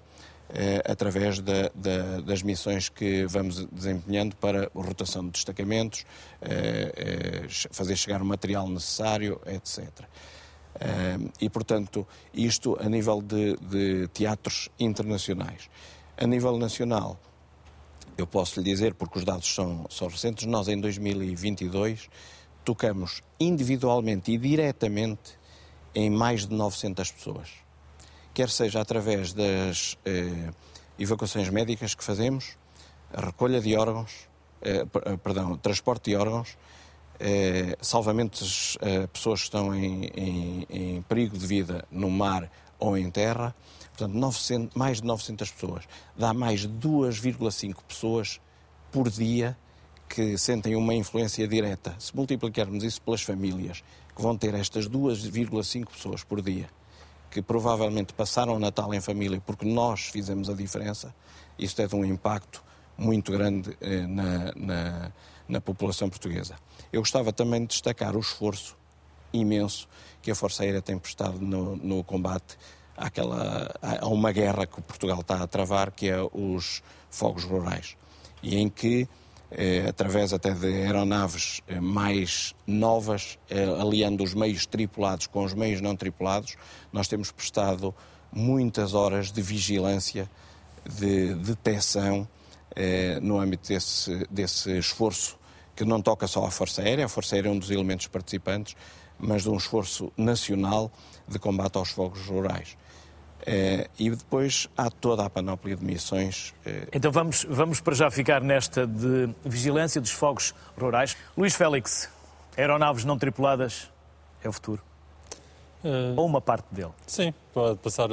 através da, da, das missões que vamos desempenhando para rotação de destacamentos, eh, eh fazer chegar o material necessário, etc. e, portanto, isto a nível de, de teatros internacionais. A nível nacional, eu posso lhe dizer, porque os dados são, são recentes, nós em 2022 tocamos individualmente e diretamente em mais de 900 pessoas. Quer seja através das eh, evacuações médicas que fazemos, a recolha de órgãos, eh, eh perdão, transporte de órgãos, eh, salvamentos a eh, pessoas que estão em, em, em, perigo de vida no mar ou em terra. Portanto, 900, mais de 900 pessoas. Dá mais de 2,5 pessoas por dia que sentem uma influência direta. Se multiplicarmos isso pelas famílias, que vão ter estas 2,5 pessoas por dia, que provavelmente passaram o Natal em família porque nós fizemos a diferença, isto é um impacto muito grande eh, na, na, na população portuguesa. Eu gostava também de destacar o esforço imenso que a Força Aérea tem prestado no, no combate àquela, a uma guerra que Portugal está a travar, que é os fogos rurais, e em que, através até de aeronaves eh, mais novas, eh, aliando os meios tripulados com os meios não tripulados, nós temos prestado muitas horas de vigilância, de detecção, no âmbito desse, desse esforço que não toca só à Força Aérea, a Força Aérea é um dos elementos participantes, mas de um esforço nacional de combate aos fogos rurais. Eh, e depois há toda a panóplia de missões. Eh, então vamos, vamos para já ficar nesta de vigilância dos fogos rurais. Luís Félix, aeronaves não tripuladas é o futuro? Uh, Ou uma parte dele? Sim, pode passar,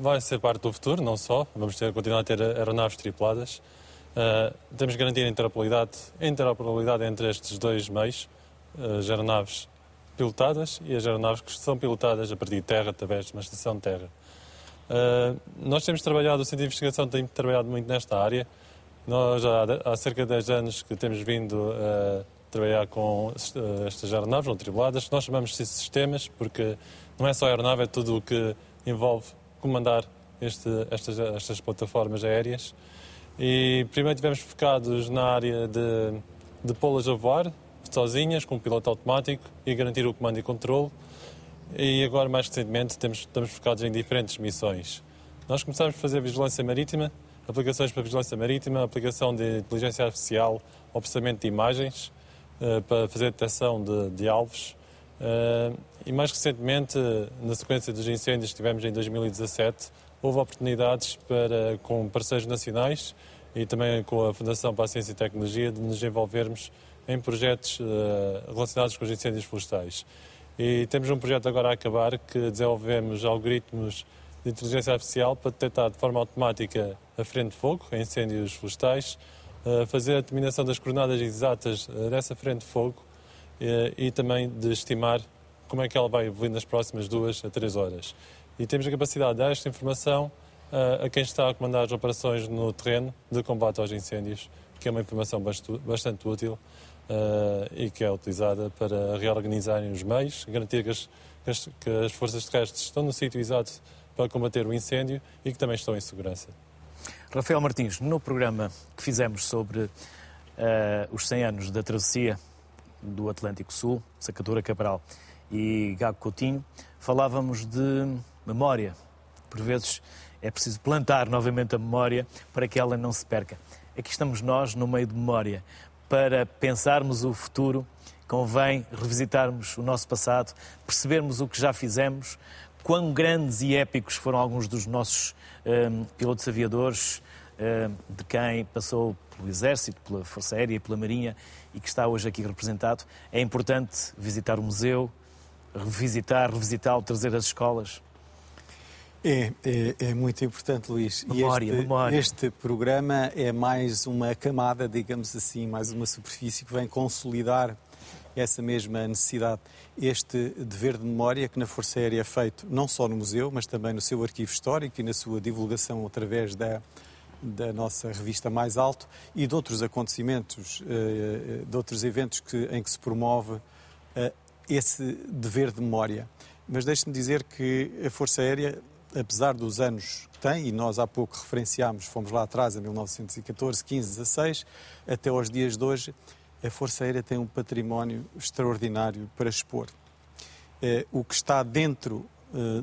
vai ser parte do futuro, não só. Vamos ter, continuar a ter aeronaves tripuladas. Uh, temos que garantir a interoperabilidade, a interoperabilidade entre estes dois meios, uh, as aeronaves pilotadas e as aeronaves que são pilotadas a partir de terra, através de uma estação de terra. Uh, nós temos trabalhado, o Centro de Investigação tem trabalhado muito nesta área. Nós já há, cerca de 10 anos que temos vindo a trabalhar com estas aeronaves não tripuladas. Nós chamamos de sistemas porque não é só a aeronave, é tudo o que envolve comandar este, estas, estas plataformas aéreas. E primeiro tivemos focados na área de, de pô-las a voar, sozinhas, com um piloto automático e garantir o comando e controle. E agora, mais recentemente, temos, estamos focados em diferentes missões. Nós começamos a fazer vigilância marítima, aplicações para vigilância marítima, aplicação de inteligência artificial, processamento de imagens, uh, para fazer detecção de, de alvos. Uh, e mais recentemente, na sequência dos incêndios que tivemos em 2017, houve oportunidades para, com parceiros nacionais e também com a Fundação para a Ciência e Tecnologia de nos envolvermos em projetos uh, relacionados com os incêndios florestais. E temos um projeto agora a acabar que desenvolvemos algoritmos de inteligência artificial para detectar de forma automática a frente de fogo, incêndios florestais, fazer a determinação das coordenadas exatas uh, dessa frente de fogo e também de estimar como é que ela vai evoluir nas próximas duas a três horas. E temos a capacidade de dar esta informação a quem está a comandar as operações no terreno de combate aos incêndios, que é uma informação bastante útil e que é utilizada para reorganizarem os meios, garantir que as, que as, que as forças terrestres estão no sítio exato para combater o incêndio e que também estão em segurança. Rafael Martins, no programa que fizemos sobre uh, os 100 anos da travessia do Atlântico Sul, Sacadura Cabral e Gago Coutinho, falávamos de memória. Por vezes é preciso plantar novamente a memória para que ela não se perca. Aqui estamos nós, no meio de memória. Para pensarmos o futuro, convém revisitarmos o nosso passado, percebermos o que já fizemos, quão grandes e épicos foram alguns dos nossos um, pilotos aviadores, um, de quem passou pelo Exército, pela Força Aérea e pela Marinha e que está hoje aqui representado. É importante visitar o museu, revisitar, revisitá-lo, trazer as escolas. É, é, é, muito importante, Luís. Memória, este, memória. este programa é mais uma camada, digamos assim, mais uma superfície que vem consolidar essa mesma necessidade. Este dever de memória que na Força Aérea é feito não só no museu, mas também no seu arquivo histórico e na sua divulgação através da, da nossa revista Mais Alto e de outros acontecimentos, eh, de outros eventos que, em que se promove eh, esse dever de memória. Mas deixe-me dizer que a Força Aérea apesar dos anos que tem, e nós há pouco referenciámos, fomos lá atrás, em 1914, 15, 16, até aos dias de hoje, a Força Aérea tem um património extraordinário para expor. o que está dentro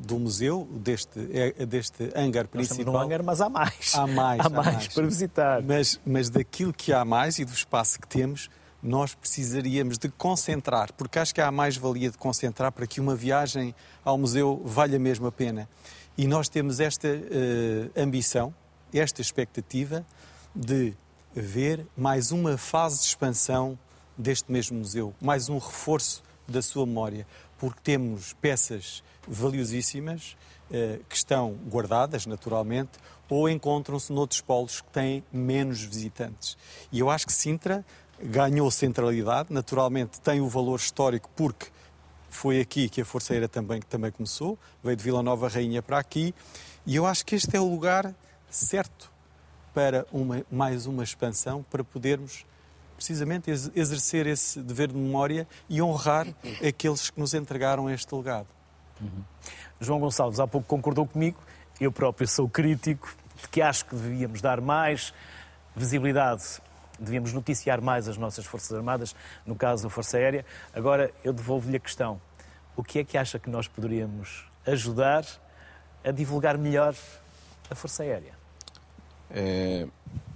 do museu, deste, é, deste hangar principal. Nós hangar, mas há mais. Há mais. Há, há mais, mais, para visitar. Mas, mas daquilo que há mais e do espaço que temos, nós precisaríamos de concentrar, porque acho que há mais valia de concentrar para que uma viagem ao museu valha mesmo a pena. E nós temos esta uh, ambição, esta expectativa de ver mais uma fase de expansão deste mesmo museu, mais um reforço da sua memória, porque temos peças valiosíssimas uh, que estão guardadas, naturalmente, ou encontram-se noutros polos que têm menos visitantes. E eu acho que Sintra ganhou centralidade, naturalmente tem o valor histórico porque foi aqui que a Força Aérea também, também começou, veio de Vila Nova Rainha para aqui, e eu acho que este é o lugar certo para uma, mais uma expansão, para podermos precisamente exercer esse dever de memória e honrar aqueles que nos entregaram este legado. Uhum. João Gonçalves há pouco concordou comigo, eu próprio sou crítico de que acho que devíamos dar mais visibilidade devíamos noticiar mais as nossas Forças Armadas, no caso a Força Aérea. Agora eu devolvo-lhe a questão: o que é que acha que nós poderíamos ajudar a divulgar melhor a Força Aérea? É,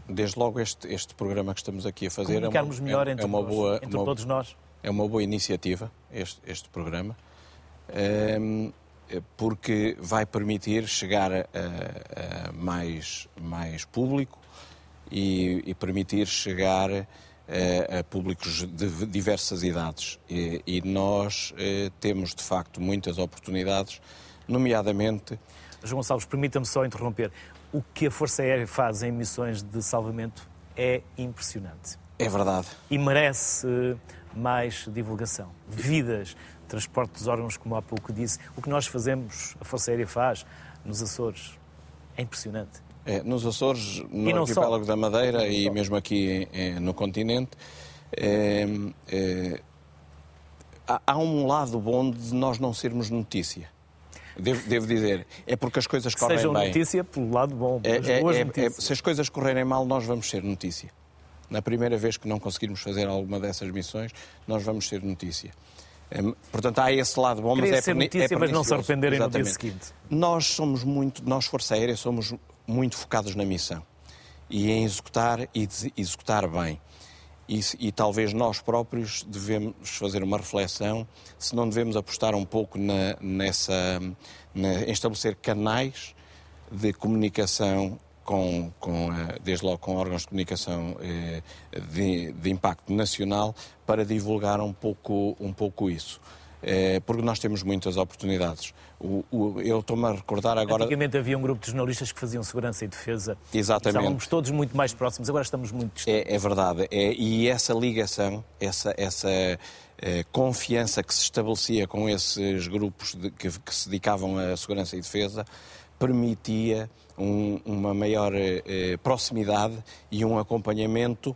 desde logo este, este programa que estamos aqui a fazer é uma, melhor é, entre, é uma nós, boa, entre uma, todos nós. É uma boa iniciativa este, este programa. É, porque vai permitir chegar a, a mais, mais público e, e permitir chegar a, a públicos de diversas idades. E, e nós eh, temos, de facto, muitas oportunidades, nomeadamente. João Gonçalves, permita-me só interromper. O que a Força Aérea faz em missões de salvamento é impressionante. É verdade. E merece eh, mais divulgação. Vidas, transporte dos órgãos, como há pouco disse. O que nós fazemos, a Força Aérea faz nos Açores, é impressionante. É, nos Açores, no arquipélago só. da Madeira e, e mesmo aqui é, no continente, é, é, há um lado bom de nós não sermos notícia. Devo, devo, dizer, é porque as coisas correm Sejam bem. notícia pelo lado bom, é, é, é, se as coisas correrem mal, nós vamos ser notícia. Na primeira vez que não conseguirmos fazer alguma dessas missões, nós vamos ser notícia. Portanto, há esse lado bom, Queria mas é ser notícia, mas não se arrependerem no dia seguinte. Nós somos muito, nós Força Aérea, somos muito focados na missão e em executar e executar bem. E, e, talvez nós próprios devemos fazer uma reflexão se não devemos apostar um pouco na, nessa, na, em estabelecer canais de comunicação com, com, desde logo com órgãos de comunicação eh, de, de impacto nacional para divulgar um pouco, um pouco isso. É, porque nós temos muitas oportunidades. O, o, eu estou-me a recordar agora. Antigamente havia um grupo de jornalistas que faziam segurança e defesa. Exatamente. Estávamos todos muito mais próximos, agora estamos muito distantes. É, é verdade. É, e essa ligação, essa, essa confiança que se estabelecia com esses grupos de, que, que, se dedicavam à segurança e defesa, permitia um, uma maior eh, proximidade e um acompanhamento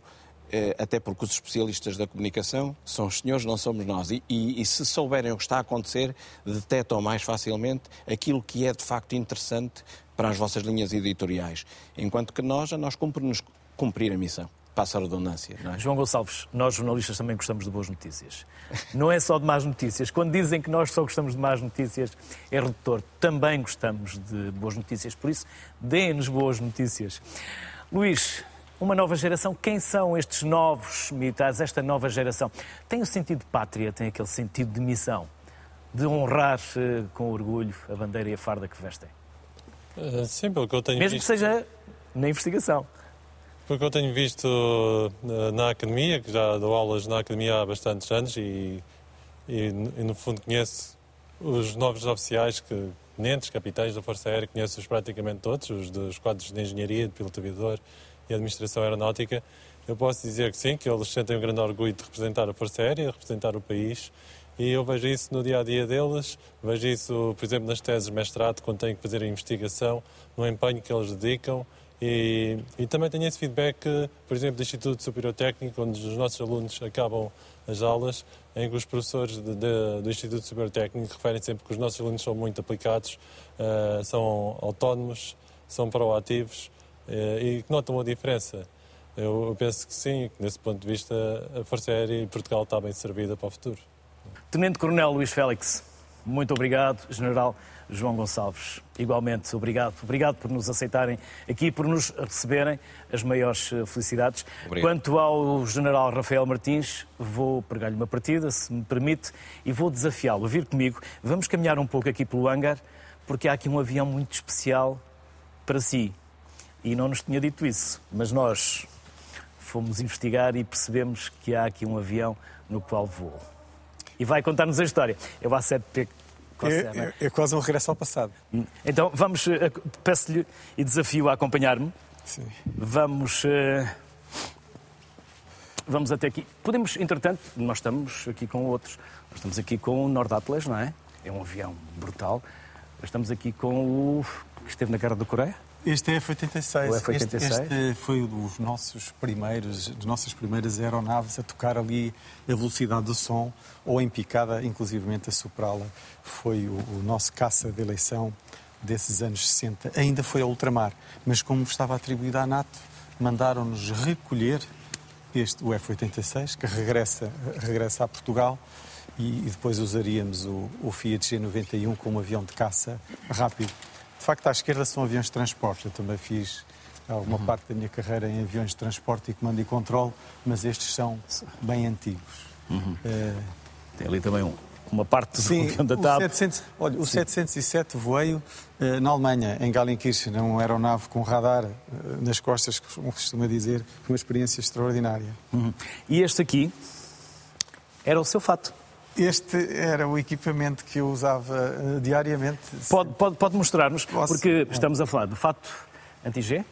eh, até porque os especialistas da comunicação são os senhores, não somos nós. E, e, e, se souberem o que está a acontecer, detectam mais facilmente aquilo que é de facto interessante para as vossas linhas editoriais. Enquanto que nós, a nós cumpre-nos cumprir a missão. Passa a redundância. É? João Gonçalves, nós jornalistas também gostamos de boas notícias. Não é só de más notícias. Quando dizem que nós só gostamos de más notícias, é redutor. Também gostamos de boas notícias. Por isso, deem-nos boas notícias. Luís, uma nova geração. Quem são estes novos militares, esta nova geração? Tem o sentido de pátria, tem aquele sentido de missão, de honrar uh, com orgulho a bandeira e a farda que vestem? Uh, sim, pelo que eu tenho Mesmo visto... que seja na investigação. Pelo que eu tenho visto uh, na academia, que já dou aulas na academia há bastantes anos e, e, e no fundo conheço os novos oficiais que tenentes, capitães da Força Aérea, conheço-os praticamente todos, os dos quadros de engenharia, de piloto aviador, e administração aeronáutica, eu posso dizer que sim, que eles sentem um grande orgulho de representar a Força Aérea, de representar o país, e eu vejo isso no dia a dia deles, vejo isso, por exemplo, nas teses de mestrado, quando têm que fazer a investigação, no empenho que eles dedicam. E, e também tenho esse feedback, por exemplo, do Instituto Superior Técnico, onde os nossos alunos acabam as aulas, em que os professores de, de, do Instituto Superior Técnico referem sempre que os nossos alunos são muito aplicados, uh, são autónomos, são proativos eh, e que notam a diferença. Eu penso que sim, que nesse ponto de vista a Força Aérea e Portugal está bem servida para o futuro. Tenente Coronel Luís Félix. Muito obrigado, General João Gonçalves. Igualmente, obrigado. Obrigado por nos aceitarem aqui, por nos receberem. As maiores eh, felicidades. Obrigado. Quanto ao General Rafael Martins, vou pregar-lhe uma partida, se me permite, e vou desafiá-lo a vir comigo. Vamos caminhar um pouco aqui pelo hangar, porque há aqui um avião muito especial para si. E não nos tinha dito isso, mas nós fomos investigar e percebemos que há aqui um avião no qual voou. E vai contar-nos a história. É o A7P é, é, é, quase um regresso ao passado. Então vamos, eh, peço-lhe e desafio a acompanhar-me. Sim. Vamos. Uh, vamos até aqui. Podemos, entretanto, nós estamos aqui com outros. Nós estamos aqui com o Nord Atlas, não é? É um avião brutal. Estamos aqui com o que esteve na Guerra da Coreia. Este é F-86. F-86. Este, este, foi um dos nossos primeiros, das nossas primeiras aeronaves a tocar ali a velocidade do som ou em picada, inclusivamente a soprá-la. Foi o, o, nosso caça de eleição desses anos 60. Ainda foi a ultramar, mas como estava atribuída à NATO, mandaram-nos recolher este, o F-86, que regressa, regressa a Portugal e, e depois usaríamos o, o Fiat G91 como avião de caça rápido. De facto, à esquerda são aviões de transporte. Eu também fiz alguma uhum. parte da minha carreira em aviões de transporte e comando e controle, mas estes são bem antigos. Uhum. Uh... Tem ali também um, uma parte do avião da TAP. 700, olha, o Sim. 707 voei uh, na Alemanha, em Gallenkirchen, uma aeronave com radar uh, nas costas, como costuma dizer, uma experiência extraordinária. Uhum. E este aqui era o seu fato. Este era o equipamento que eu usava uh, diariamente. Pode, pode, pode mostrar-nos, porque estamos a falar do fato anti-G?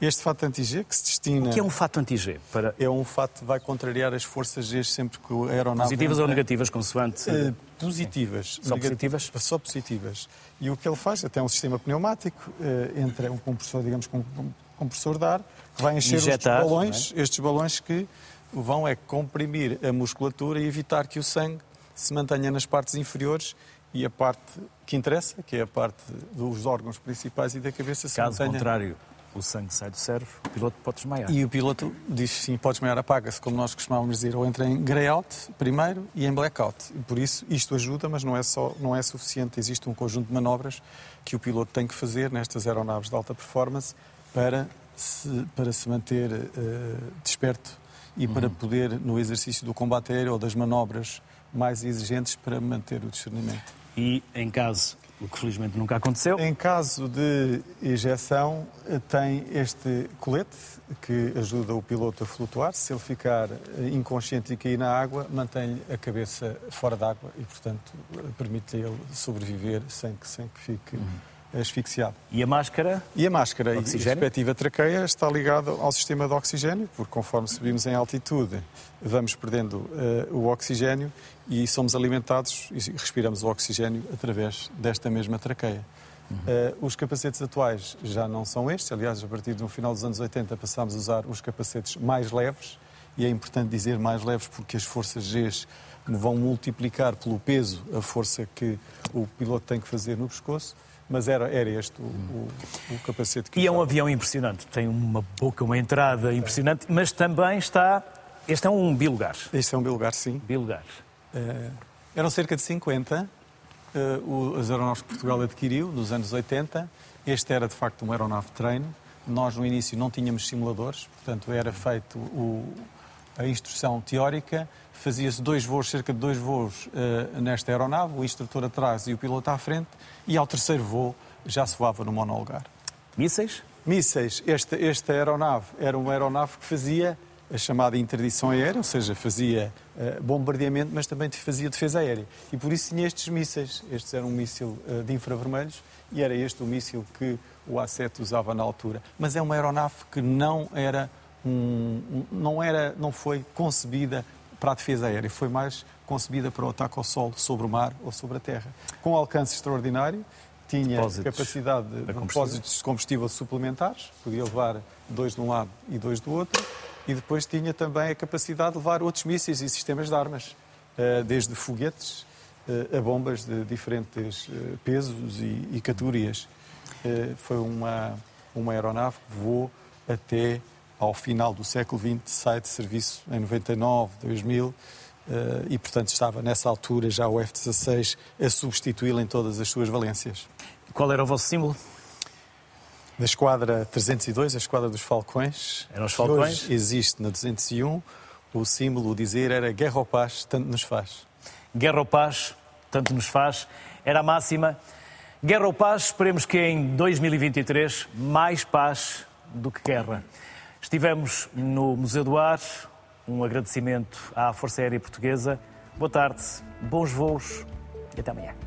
Este fato anti-G que se destina... O que é um fato anti-G? Para... É um fato que vai contrariar as forças G sempre que o aeronave... Positivas entra... ou negativas, consoante? Uh, positivas. Só positivas? Só positivas. E o que ele faz, até um sistema pneumático, uh, entra um compressor, digamos, com um compressor de ar, que vai encher Injetar, estes balões, é? estes balões que vão é comprimir a musculatura e evitar que o sangue se mantenha nas partes inferiores e a parte que interessa, que é a parte dos órgãos principais e da cabeça, se Caso mantenha... contrário, o sangue sai do cérebro, o piloto pode desmaiar. E o piloto diz sim, pode desmaiar, apaga-se, como nós costumávamos dizer, ou entra em grey-out primeiro e em blackout. Por isso, isto ajuda, mas não é, só, não é suficiente. Existe um conjunto de manobras que o piloto tem que fazer nestas aeronaves de alta performance para se, para se manter uh, desperto e uhum. para poder, no exercício do combate aéreo ou das manobras mais exigentes para manter o discernimento. E em caso, o que felizmente nunca aconteceu? Em caso de ejeção, tem este colete que ajuda o piloto a flutuar. Se ele ficar inconsciente e cair na água, mantém a cabeça fora d'água e, portanto, permite-lhe ele sobreviver sem que, sem que fique. Uhum asfixiado. E a máscara? E a máscara e a respectiva traqueia está ligada ao sistema de oxigênio, porque conforme subimos em altitude vamos perdendo uh, o oxigênio e somos alimentados e respiramos o oxigênio através desta mesma traqueia. Uhum. Uh, os capacetes atuais já não são estes, aliás, a partir do final dos anos 80 passámos a usar os capacetes mais leves, e é importante dizer mais leves porque as forças G vão multiplicar pelo peso a força que o piloto tem que fazer no pescoço mas era, era este o, o, o capacete que E é um avião impressionante, tem uma boca, uma entrada impressionante, mas também está. Este é um bilugar. Este é um bilugar, sim. Bilugar. Uh, eram cerca de 50 uh, eh, o, as aeronaves que Portugal adquiriu nos anos 80. Este era de facto uma aeronave de treino. Nós no início não tínhamos simuladores, portanto era feito o, a instrução teórica fazia-se dois voos, cerca de dois voos uh, nesta aeronave, o instrutor atrás e o piloto à frente, e ao terceiro voo já se voava no monolugar. Mísseis? Mísseis. Esta, esta aeronave era uma aeronave que fazia a chamada interdição aérea, ou seja, fazia uh, bombardeamento, mas também fazia defesa aérea. E por isso tinha estes mísseis. Estes eram um míssil uh, de infravermelhos e era este o míssil que o A7 usava na altura. Mas é uma aeronave que não era um, um, não era, não foi concebida para a defesa aérea, foi mais concebida para o ataque ao solo, sobre o mar ou sobre a terra. Com alcance extraordinário, tinha depósitos capacidade de, de depósitos de combustível suplementares, podia levar dois de um lado e dois do outro, e depois tinha também a capacidade de levar outros mísseis e sistemas de armas, eh, desde foguetes eh, a bombas de diferentes eh, pesos e, categorias. Foi uma, uma aeronave que voou até ao final do século XX, sai de serviço em 99, 2000, e, portanto, estava nessa altura já o F-16 a substituí-lo em todas as suas valências. Qual era o vosso símbolo? Da esquadra 302, a esquadra dos Falcões. Eram os Falcões? Hoje existe na 201. O símbolo, o dizer, era guerra ou paz, tanto nos faz. Guerra ou paz, tanto nos faz. Era a máxima. Guerra ou paz, esperemos que em 2023 mais paz do que guerra. Estivemos no Museu do Ar, um agradecimento à Força Aérea Portuguesa. Boa tarde, bons voos e até amanhã.